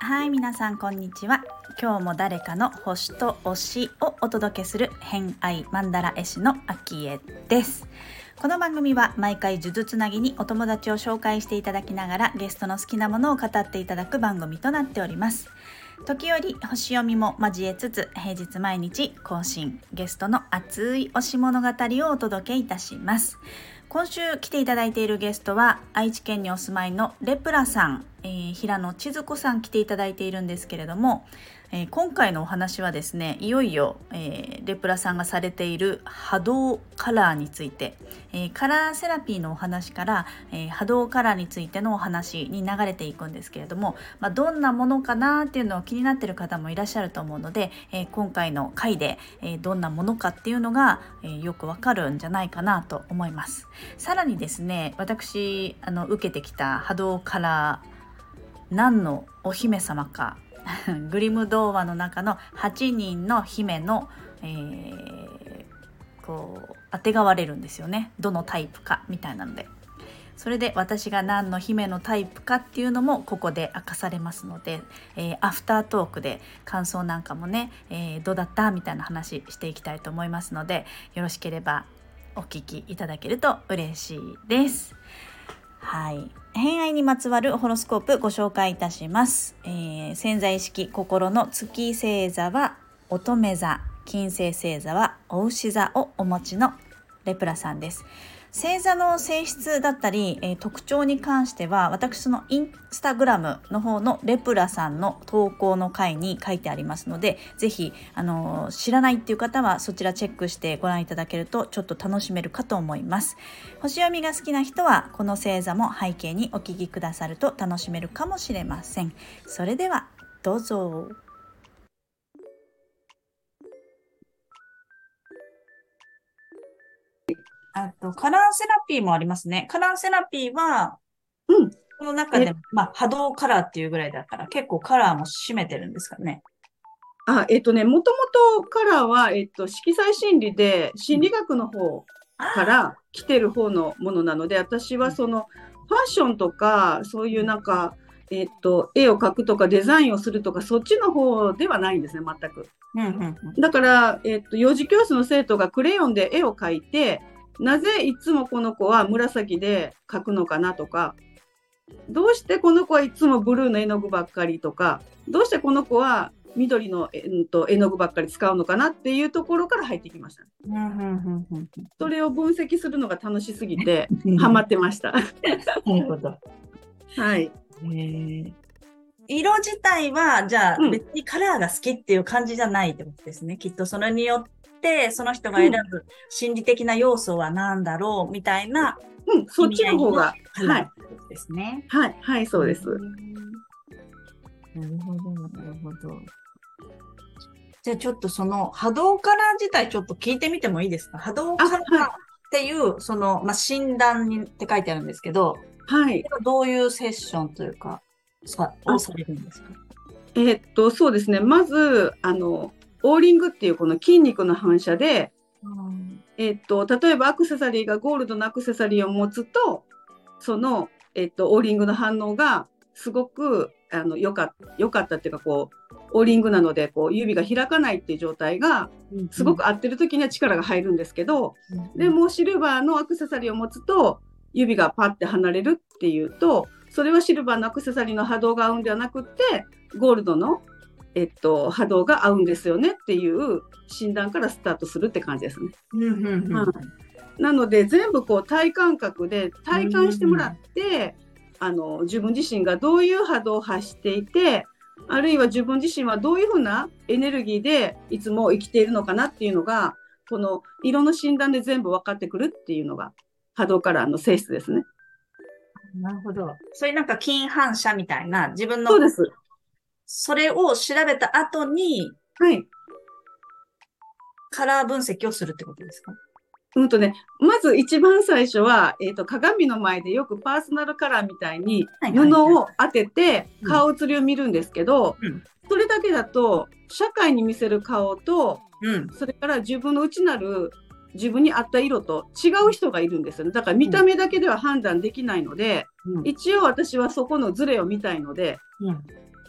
はい皆さんこんにちは。今日も誰かの星と推しをお届けする偏愛マンダラ絵師のアキエです。この番組は毎回呪術つなぎにお友達を紹介していただきながらゲストの好きなものを語っていただく番組となっております。時折星読みも交えつつ平日毎日更新ゲストの熱い推し物語をお届けいたします。今週来ていただいているゲストは愛知県にお住まいのレプラさん、えー、平野千鶴子さん来ていただいているんですけれども、えー、今回のお話はですねいよいよ、えー、レプラさんがされている波動カラーについて、え、カラーセラピーのお話から、え波動カラーについてのお話に流れていくんですけれども、まあ、どんなものかなっていうのを気になってる方もいらっしゃると思うので、え今回の回で、えどんなものかっていうのが、えよくわかるんじゃないかなと思います。さらにですね私あの受けてきた波動カラー何のお姫様か。グリム童話の中の8人の姫の、えー、こう当てがわれるんですよね。どのタイプかみたいなので。それで私が何の姫のタイプかっていうのもここで明かされますので、えー、アフタートークで感想なんかもね、えー、どうだったみたいな話していきたいと思いますのでよろしければお聞きいただけると嬉しいです。はい。偏愛にまつわるホロスコープご紹介いたします。えー、潜在意識心の月星座は乙女座、金星星座はお牛座をお持ちのレプラさんです。星座の性質だったり、えー、特徴に関しては私のインスタグラムの方のレプラさんの投稿の回に書いてありますので是非あのー、知らないっていう方はそちらチェックしてご覧いただけるとちょっと楽しめるかと思います。星読みが好きな人はこの星座も背景にお聞きくださると楽しめるかもしれません。それではどうぞ。あと、カラーセラピーもありますね。カラーセラピーは、うん。この中でも、まあ、波動カラーっていうぐらいだから、結構カラーも占めてるんですかね。あ、えっとね、もともとカラーは、えっと、色彩心理で、心理学の方から来てる方のものなので、私はその、ファッションとか、そういうなんか、えっと、絵を描くとかデザインをするとかそっちの方ではないんですね全く。うんうんうん、だから、えっと、幼児教室の生徒がクレヨンで絵を描いてなぜいつもこの子は紫で描くのかなとか、どうしてこの子はいつもブルーの絵の具ばっかりとか、どうしてこの子は緑の、えん、と絵の具ばっかり使うのかなっていうところから入ってきました。それを分析するのが楽しすぎて、ハマってました。はい。色自体は、じゃあ、別にカラーが好きっていう感じじゃないってことですね。きっとそれによっってその人が選ぶ心理的な要素は何だろうみたいな、うん、そっちの方が、はい、ですね。はい、はい、そうです。なるほど、なるほど。じゃあちょっとその波動カラー自体ちょっと聞いてみてもいいですか？波動カラーっていう、その、まあ、診断にって書いてあるんですけど、はい。どういうセッションというか、さをされるんですか？えー、っと、そうですね。まず、あの、オーリングっていうこの筋肉の反射で、うん、えっと、例えばアクセサリーがゴールドのアクセサリーを持つと、その、えっと、オーリングの反応がすごくあのよかよかったっていうかこうオーリングなのでこう指が開かないっていう状態がすごく合ってる時には力が入るんですけど、うんうん、でもシルバーのアクセサリーを持つと指がパッて離れるっていうとそれはシルバーのアクセサリーの波動が合うんではなくってゴールドのえっと、波動が合うんですよねっていう診断からスタートするって感じですね。なので全部こう体感覚で体感してもらって、あの自分自身がどういう波動を発していてあるいは自分自身はどういうふうなエネルギーでいつも生きているのかなっていうのがこの色の診断で全部分かってくるっていうのが波動カラーの性質ですね。なるほど。それなんか金反射みたいな自分のそうですそれを調べた後に、はい。カラー分析をするってことですか？うんとね、まず一番最初は、えーと、鏡の前でよくパーソナルカラーみたいに布を当てて顔写りを見るんですけど、うん、それだけだと社会に見せる顔と、うん、それから自分の内なる自分に合った色と違う人がいるんですよね。だから見た目だけでは判断できないので、うん、一応私はそこのズレを見たいので、うん、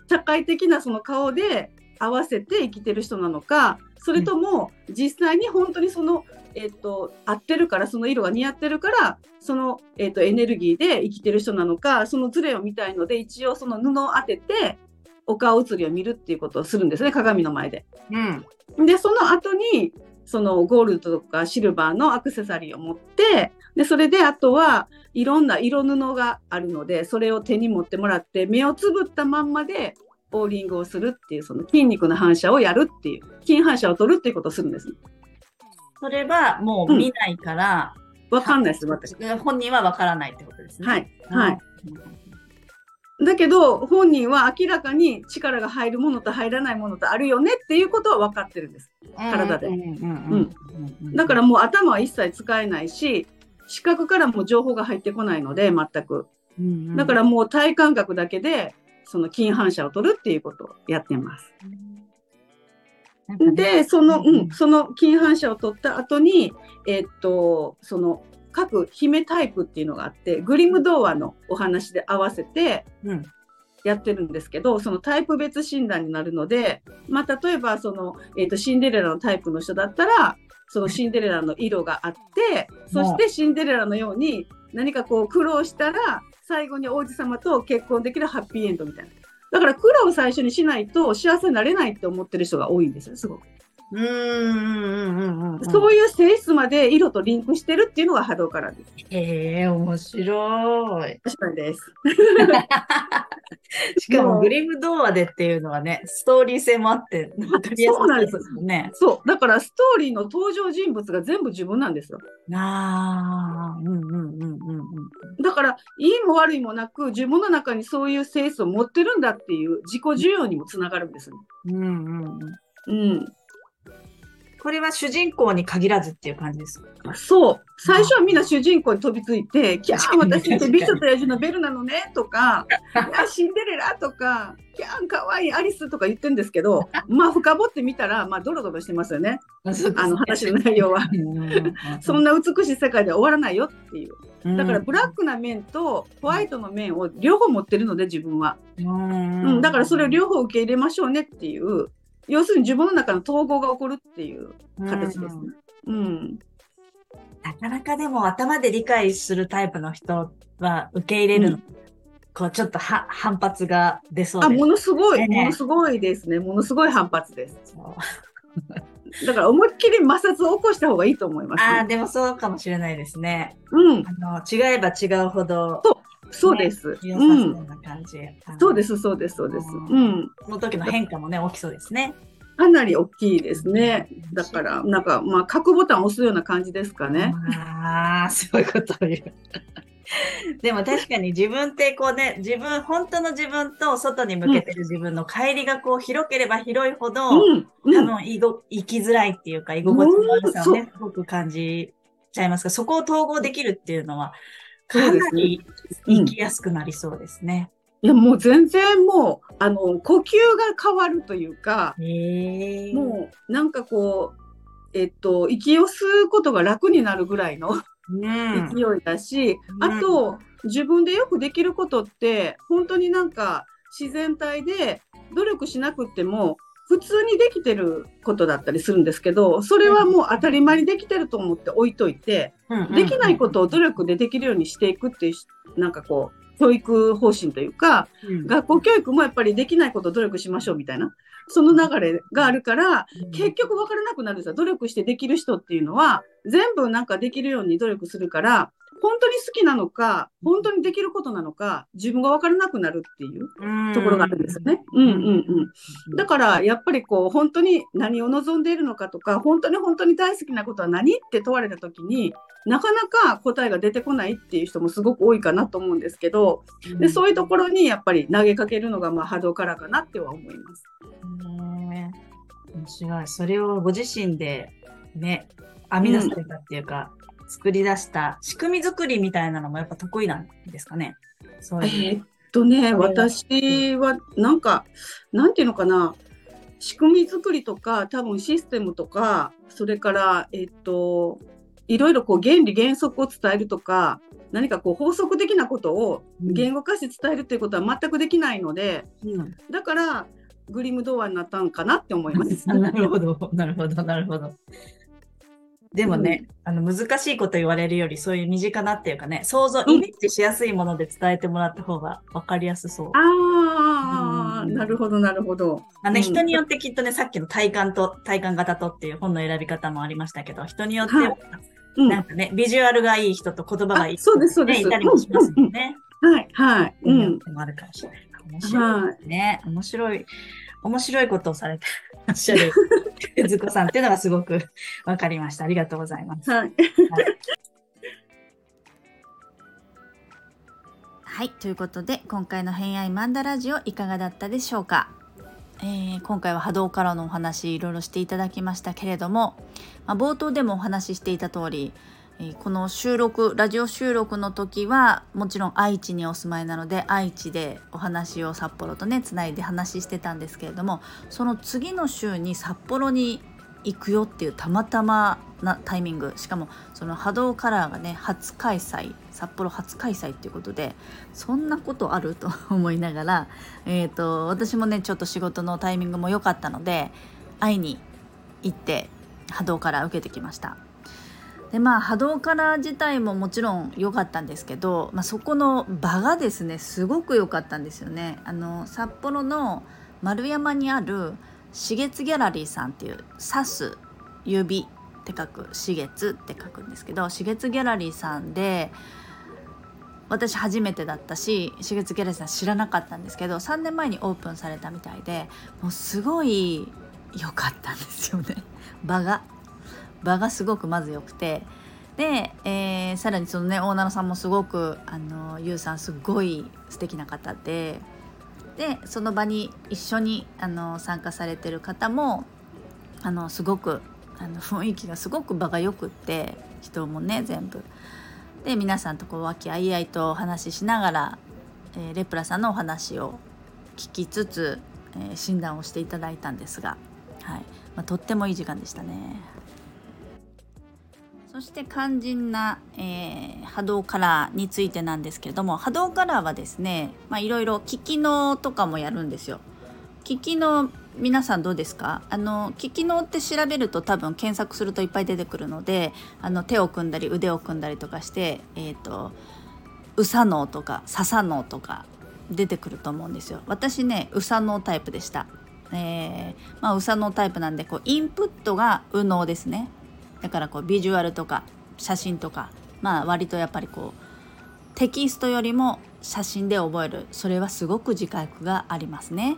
社会的なその顔で合わせて生きてる人なのか、それとも実際に本当にその、えっ、ー、と、合ってるから、その色が似合ってるから、その、えっ、ー、と、エネルギーで生きてる人なのか、そのズレを見たいので、一応その布を当てて、お顔写りを見るっていうことをするんですね、鏡の前で。うん、で、その後に、そのゴールドとかシルバーのアクセサリーを持って、で、それであとはいろんな色布があるので、それを手に持ってもらって、目をつぶったまんまでオーリングをするっていう、その筋肉の反射をやるっていう、筋反射を取るっていうことをするんです。それはもう見ないから、わ、うん、かんないです、私。本人はわからないってことですね。はい。はい。だけど、本人は明らかに力が入るものと入らないものとあるよねっていうことは分かってるんです。体で。だからもう頭は一切使えないし、視覚からも情報が入ってこないので、全く。だからもう体感覚だけでその筋反射を取るっていうことをやってます。で、その、うん、その筋反射を取った後に、えー、っと、その各姫タイプっていうのがあって、グリム童話のお話で合わせてやってるんですけど、うん、そのタイプ別診断になるので、まあ、例えばその、えー、っと、シンデレラのタイプの人だったら、そのシンデレラの色があって、そしてシンデレラのように何かこう苦労したら、最後に王子様と結婚できるハッピーエンドみたいな。だから苦労を最初にしないと幸せになれないって思ってる人が多いんですよ、すごく。うんうんうんそういう性質まで色とリンクしてるっていうのが波動からです。へえ、面白い。確かにです。しかもグリム童話でっていうのはね、ストーリー性もあって、そうなんですよね。そう。だからストーリーの登場人物が全部自分なんですよ。ああ、うんうんうんうんうん。だから、いいも悪いもなく、自分の中にそういう性質を持ってるんだっていう自己需要にもつながるんですよね。うんうんうん。うん。これは主人公に限らずっていう感じですか？そう。最初はみんな主人公に飛びついて、キャー私って美女と野獣のベルなのねとか、シンデレラとか、キャンかわいいアリスとか言ってるんですけど、まあ深掘ってみたら、まあドロドロしてますよね。あの話の内容は。そんな美しい世界で終わらないよっていう。だからブラックな面とホワイトの面を両方持ってるので自分は。うん、だからそれを両方受け入れましょうねっていう要するに自分の中の統合が起こるっていう形ですね。うん、うん、なかなかでも頭で理解するタイプの人は受け入れるの、うん、こうちょっとは反発が出そうです。あ、ものすごい、ね、ものすごいですね。ものすごい反発です。だから思いっきり摩擦を起こした方がいいと思います、ね、ああ、でもそうかもしれないですね。うん。あの違えば違うほど。そうそうです。ね、うん、そうです、そうです、そうです。うん。その時の変化もね、大きそうですね。かなり大きいですね。だから、なんか、まあ、核ボタンを押すような感じですかね。ああ、そういうことを言う。でも確かに自分ってこうね、自分、本当の自分と外に向けてる自分の帰りがこう広ければ広いほど、うんうん、多分生きづらいっていうか、居心地の悪さをね、すごく感じちゃいますが、そこを統合できるっていうのは、かなり生きやすくなりそうですね。いやもう全然もうあの呼吸が変わるというかもうなんかこうえっと息を吸うことが楽になるぐらいの、勢いだし、あと自分でよくできることって本当になんか自然体で努力しなくても普通にできてることだったりするんですけど、それはもう当たり前にできてると思って置いといて、できないことを努力でできるようにしていくっていう、なんかこう、教育方針というか、学校教育もやっぱりできないことを努力しましょうみたいな、その流れがあるから、結局分からなくなるんですよ。努力してできる人っていうのは、全部なんかできるように努力するから、本当に好きなのか、本当にできることなのか、自分が分からなくなるっていうところがあるんですよね。うんうんうん。だから、やっぱりこう、本当に何を望んでいるのかとか、本当に本当に大好きなことは何って問われたときに、なかなか答えが出てこないっていう人もすごく多いかなと思うんですけど、でそういうところにやっぱり投げかけるのがまあ波動からかなっては思います。面白い。それをご自身でね、編み出されたっていうか、作り出した仕組み作りみたいなのもやっぱ得意なんですかね？そういう。えー、っとね、私はなんか、なんていうのかな、仕組み作りとか多分システムとかそれからえっといろいろこう原理原則を伝えるとか何かこう法則的なことを言語化して伝えるっていうことは全くできないので、うん、だからグリム童話になったんかなって思います。なるほど、なるほど、なるほど。でもね、うん、あの難しいこと言われるよりそういう身近なっていうかね想像、イメージしやすいもので伝えてもらった方が分かりやすそう。ああ、うん、なるほどなるほど。あね、人によってきっとねさっきの体感と体感型とっていう本の選び方もありましたけど人によっては、なんかねビジュアルがいい人と言葉がいい人、ね、そうですそうです、いたりもしますよね。はいはい。うん。もあるかもしれない。面白いね。面白い。面白いことをされてらっしゃる、ずこさんっていうのがすごく分かりました。ありがとうございます。はい。はい、ということで今回の「偏愛マンダラジオ」いかがだったでしょうか、えー、今回は波動からのお話いろいろしていただきましたけれども、まあ、冒頭でもお話ししていた通りえこの収録ラジオ収録の時はもちろん愛知にお住まいなので愛知でお話を札幌とねつないで話してたんですけれどもその次の週に札幌に行くよっていうたまたまなタイミングしかもその波動カラーがね初開催札幌初開催っていうことでそんなことあると思いながら、えーと私もねちょっと仕事のタイミングも良かったので会いに行って波動カラー受けてきました。でまあ波動カラー自体ももちろん良かったんですけど、まあ、そこの場がですねすごく良かったんですよね。あの札幌の丸山にある四月ギャラリーさんっていう「指す指」って書く「四月」って書くんですけど四月ギャラリーさんで私初めてだったし四月ギャラリーさん知らなかったんですけど3年前にオープンされたみたいでもうすごい良かったんですよね場が。場がすごくまず良くてで、えー、さらにそのねオーナーさんもすごくあのゆうさんすごい素敵な方ででその場に一緒にあの参加されてる方もあのすごくあの雰囲気がすごく場がよくって人もね全部。で皆さんとこう和気あいあいとお話ししながら、えー、レプラさんのお話を聞きつつ、えー、診断をしていただいたんですが、はいまあ、とってもいい時間でしたね。そして肝心な、えー、波動カラーについてなんですけれども波動カラーはですねいろいろ機器能とかもやるんですよ。機器能皆さんどうですか？あの機器能って調べると多分検索するといっぱい出てくるのであの手を組んだり腕を組んだりとかしてえっ、ー、と右左脳とか左左脳とか出てくると思うんですよ。私ね右左脳タイプでした。えー、まあ右左脳タイプなんでこうインプットが右脳ですねだからこうビジュアルとか写真とかまあ割とやっぱりこうテキストよりも写真で覚えるそれはすごく自覚がありますね。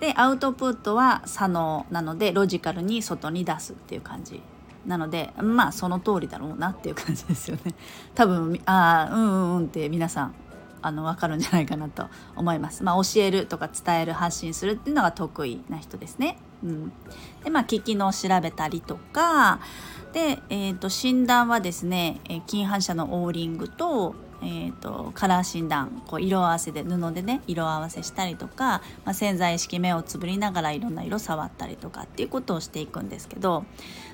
でアウトプットは左脳なのでロジカルに外に出すっていう感じなのでまあその通りだろうなっていう感じですよね。多分ああうんうんうんって皆さんあの分かるんじゃないかなと思います。まあ、教えるとか伝える発信するっていうのが得意な人ですね。うん、でまあ聞きの調べたりとかで、えーと、診断はですね、え、金反射のオーリングと,、えーと、カラー診断こう色合わせで布でね色合わせしたりとか、まあ、潜在意識目をつぶりながらいろんな色触ったりとかっていうことをしていくんですけど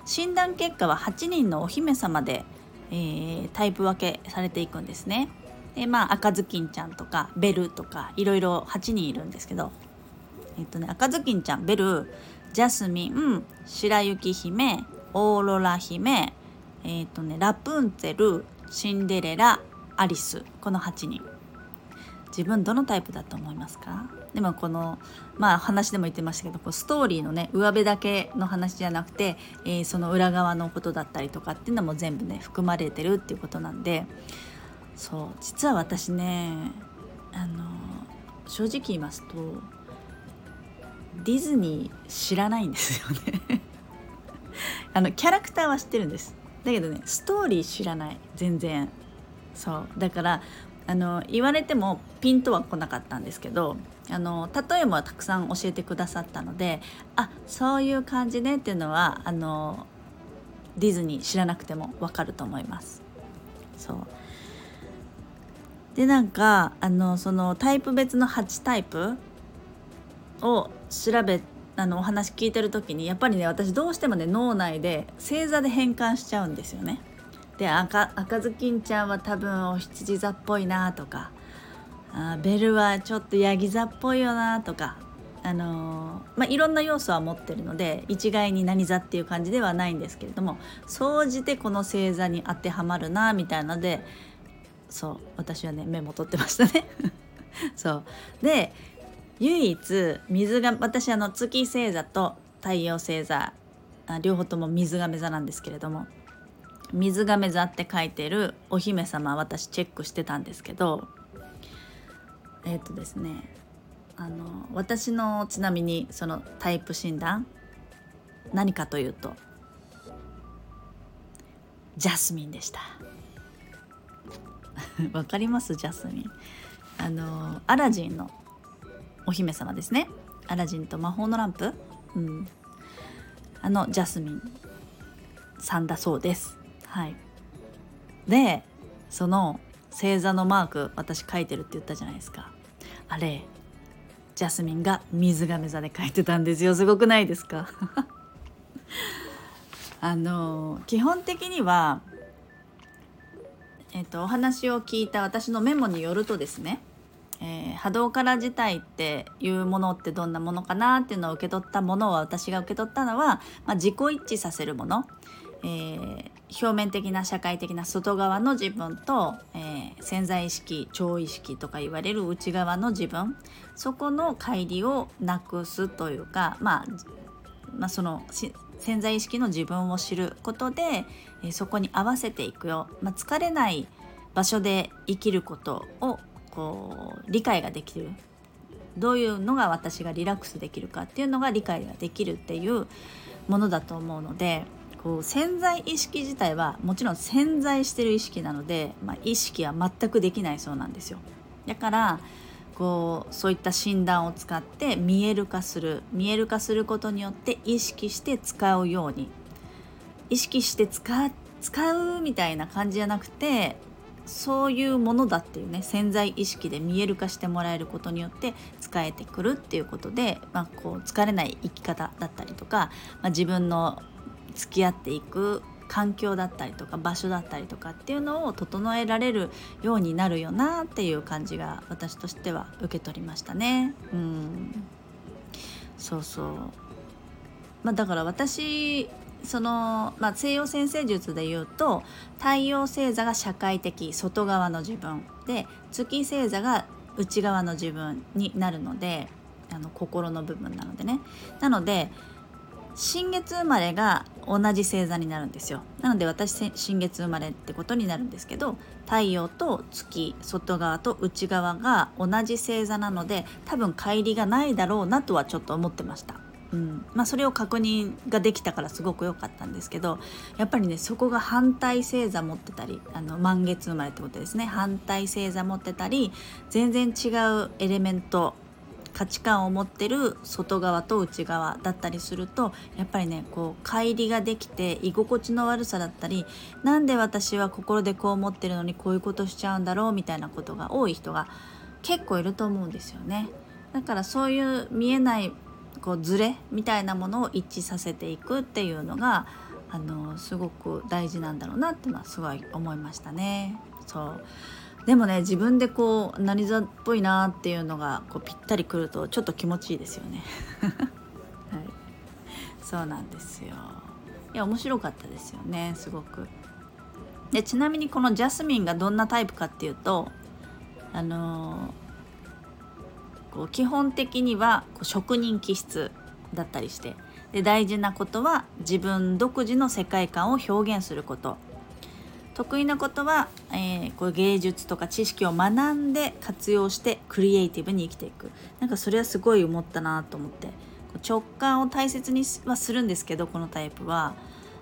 診断結果は8人のお姫様で、えー、タイプ分けされていくんですね。でまあ赤ずきんちゃんとかベルとかいろいろ8人いるんですけど、えっ、とね、赤ずきんちゃんベルジャスミン白雪姫オーロラ姫、えーとね、ラプンツェルシンデレラアリスこの8人。自分どのタイプだと思いますか？でもこのまあ話でも言ってましたけどこうストーリーのね上辺だけの話じゃなくて、えー、その裏側のことだったりとかっていうのも全部ね含まれてるっていうことなんで。そう実は私ねあの正直言いますとディズニー知らないんですよね。あのキャラクターは知ってるんです。だけどねストーリー知らない。全然。そう。だからあの言われてもピンとは来なかったんですけどあの例えばたくさん教えてくださったのであそういう感じねっていうのはあのディズニー知らなくてもわかると思います。そう。でなんかあのそのタイプ別の8タイプを調べあのお話聞いてる時にやっぱりね私どうしてもね脳内で星座で変換しちゃうんですよね。で赤赤ずきんちゃんは多分お羊座っぽいなとかあベルはちょっとヤギ座っぽいよなとかあのー、まあ、いろんな要素は持ってるので一概に何座っていう感じではないんですけれども総じてこの星座に当てはまるなみたいなのでそう私はねメモ取ってましたね そうで唯一水が私あの月星座と太陽星座両方とも水亀座なんですけれども水亀座って書いてるお姫様私チェックしてたんですけどえっ、ー、とですねあの私のちなみにそのタイプ診断何かというとジャスミンでした。わかります？ジャスミン。あのアラジンのお姫様ですね。アラジンと魔法のランプ、うん、あのジャスミンさんだそうです。はい。でその星座のマーク私書いてるって言ったじゃないですか。あれジャスミンが水亀座で書いてたんですよ。すごくないですか？あの基本的にはえっと、お話を聞いた私のメモによるとですねえー、波動から自体っていうものってどんなものかなっていうのを受け取ったものは私が受け取ったのは、まあ、自己一致させるもの、えー、表面的な社会的な外側の自分と、えー、潜在意識超意識とか言われる内側の自分。そこの乖離をなくすというか、まあ、まあその潜在意識の自分を知ることで、え、そこに合わせていくよ、まあ、疲れない場所で生きることをこう理解ができるどういうのが私がリラックスできるかっていうのが理解ができるっていうものだと思うのでこう潜在意識自体はもちろん潜在してる意識なので、まあ、意識は全くできないそうなんですよ。だからこうそういった診断を使って見える化する見える化することによって意識して使うように意識して使使うみたいな感じじゃなくてそういうものだっていうね潜在意識で見える化してもらえることによって使えてくるっていうことで、まあ、こう疲れない生き方だったりとか、まあ、自分の付き合っていく環境だったりとか場所だったりとかっていうのを整えられるようになるよなっていう感じが私としては受け取りましたね。うんそうそうまあ、だから私その、まあ、西洋先生術で言うと太陽星座が社会的外側の自分で月星座が内側の自分になるのであの心の部分なのでね。なので新月生まれが同じ星座になるんですよ。なので私新月生まれってことになるんですけど太陽と月外側と内側が同じ星座なので多分乖離がないだろうなとはちょっと思ってました。うんまあ、それを確認ができたからすごく良かったんですけどやっぱりねそこが反対星座持ってたりあの満月生まれってことですね反対星座持ってたり全然違うエレメント価値観を持ってる外側と内側だったりするとやっぱりねこう乖離ができて居心地の悪さだったりなんで私は心でこう思ってるのにこういうことしちゃうんだろうみたいなことが多い人が結構いると思うんですよね。だからそういう見えないこうズレみたいなものを一致させていくっていうのがあのすごく大事なんだろうなっていうのはすごい思いましたね。そうでもね自分でこう何座っぽいなっていうのがこうぴったりくるとちょっと気持ちいいですよね。はい、そうなんですよ。いや面白かったですよねすごく。でちなみにこのジャスミンがどんなタイプかっていうとあのーこう基本的にはこう職人気質だったりしてで大事なことは自分独自の世界観を表現すること。得意なことは、えー、こう芸術とか知識を学んで活用してクリエイティブに生きていく。なんかそれはすごい思ったなと思って。直感を大切にはするんですけどこのタイプは。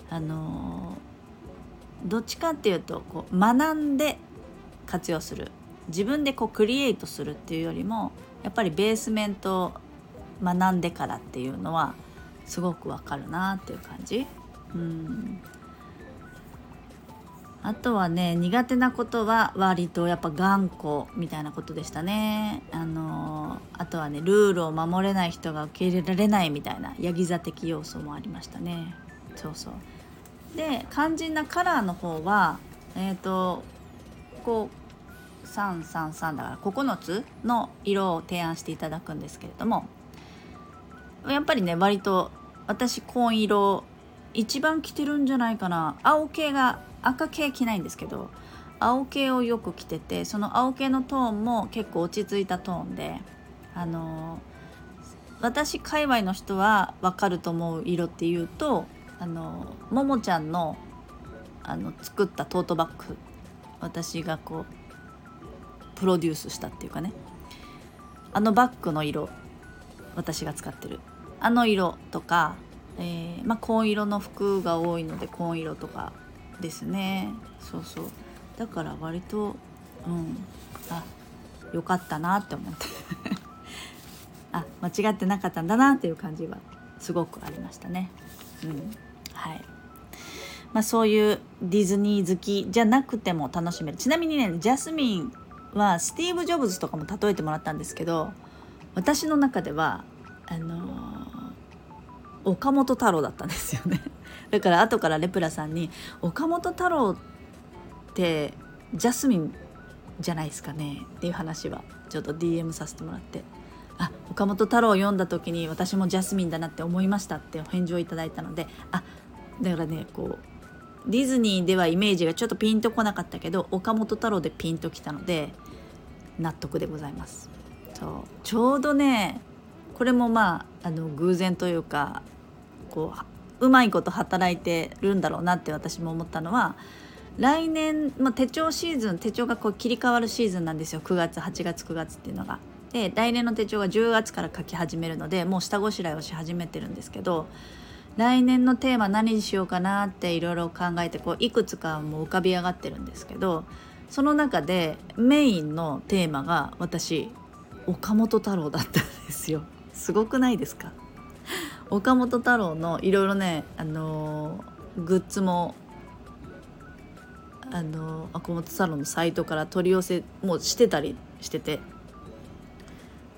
あのー、どっちかっていうとこう学んで活用する。自分でこうクリエイトするっていうよりもやっぱりベースメント学んでからっていうのはすごくわかるなっていう感じ。うん。あとはね苦手なことは割とやっぱ頑固みたいなことでしたね。あのあとはねルールを守れない人が受け入れられないみたいなヤギ座的要素もありましたね。そうそう。で肝心なカラーの方はえっ、ー、とこう333だから9つの色を提案していただくんですけれどもやっぱりね割と私紺色一番着てるんじゃないかな。青系が赤系着ないんですけど青系をよく着ててその青系のトーンも結構落ち着いたトーンであの私界隈の人は分かると思う色っていうとあのももちゃんのあの作ったトートバッグ私がこうプロデュースしたっていうかね。あのバッグの色私が使ってる。あの色とか、えー、まあ、紺色の服が多いので紺色とかですね。そうそう。だから割とうん。あよかったなって思って。あ間違ってなかったんだなっていう感じはすごくありましたね。うん。はい。まあそういうディズニー好きじゃなくても楽しめる。ちなみにねジャスミンはスティーブ・ジョブズとかも例えてもらったんですけど私の中ではあのー、岡本太郎だったんですよね。だから後からレプラさんに「岡本太郎ってジャスミンじゃないですかね」っていう話はちょっと DM させてもらって「あ岡本太郎を読んだ時に私もジャスミンだなって思いました」ってお返事をいただいたのであだからねこうディズニーではイメージがちょっとピンとこなかったけど岡本太郎でピンときたので納得でございます。そうちょうどねこれもまああの偶然というかこううまいこと働いてるんだろうなって私も思ったのは来年、まあ、手帳シーズン手帳がこう切り替わるシーズンなんですよ9月8月9月っていうのが。で来年の手帳が10月から書き始めるのでもう下ごしらえをし始めてるんですけど来年のテーマ何にしようかなっていろいろ考えてこういくつかもう浮かび上がってるんですけどその中でメインのテーマが私岡本太郎だったんですよ。すごくないですか？岡本太郎のいろいろねあのグッズもあの岡本太郎のサイトから取り寄せもしてたりしてて。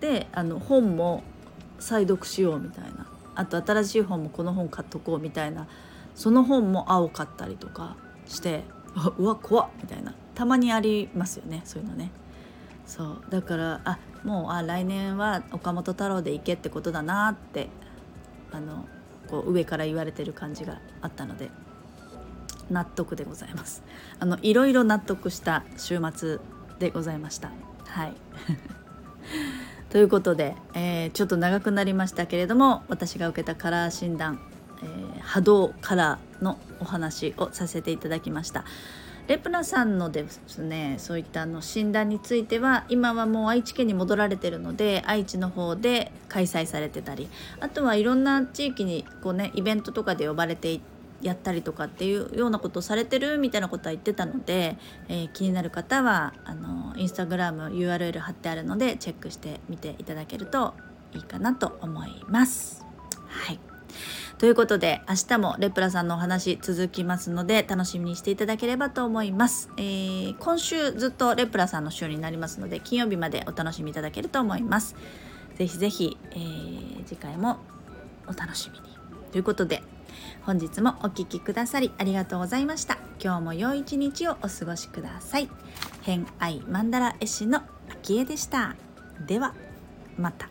であの本も再読しようみたいな。あと新しい本もこの本買っとこうみたいなその本も青かったりとかしてうわ怖っみたいなたまにありますよねそういうのね。そうだからあもうあ来年は岡本太郎で行けってことだなってあのこう上から言われてる感じがあったので納得でございます。あのいろいろ納得した週末でございました。はい。ということで、えー、ちょっと長くなりましたけれども私が受けたカラー診断、えー、波動カラーのお話をさせていただきました。レプナさんのですねそういったの診断については今はもう愛知県に戻られてるので愛知の方で開催されてたりあとはいろんな地域にこうねイベントとかで呼ばれていてやったりとかっていうようなことをされてるみたいなことは言ってたので、えー、気になる方はあのインスタグラム URL 貼ってあるのでチェックしてみていただけるといいかなと思います。はい。ということで明日もレプラさんのお話続きますので楽しみにしていただければと思います、えー、今週ずっとレプラさんの週になりますので金曜日までお楽しみいただけると思います。ぜひぜひ、えー、次回もお楽しみに。ということで本日もお聴きくださりありがとうございました。今日も良い一日をお過ごしください。偏愛マンダ絵師の秋江でした。ではまた。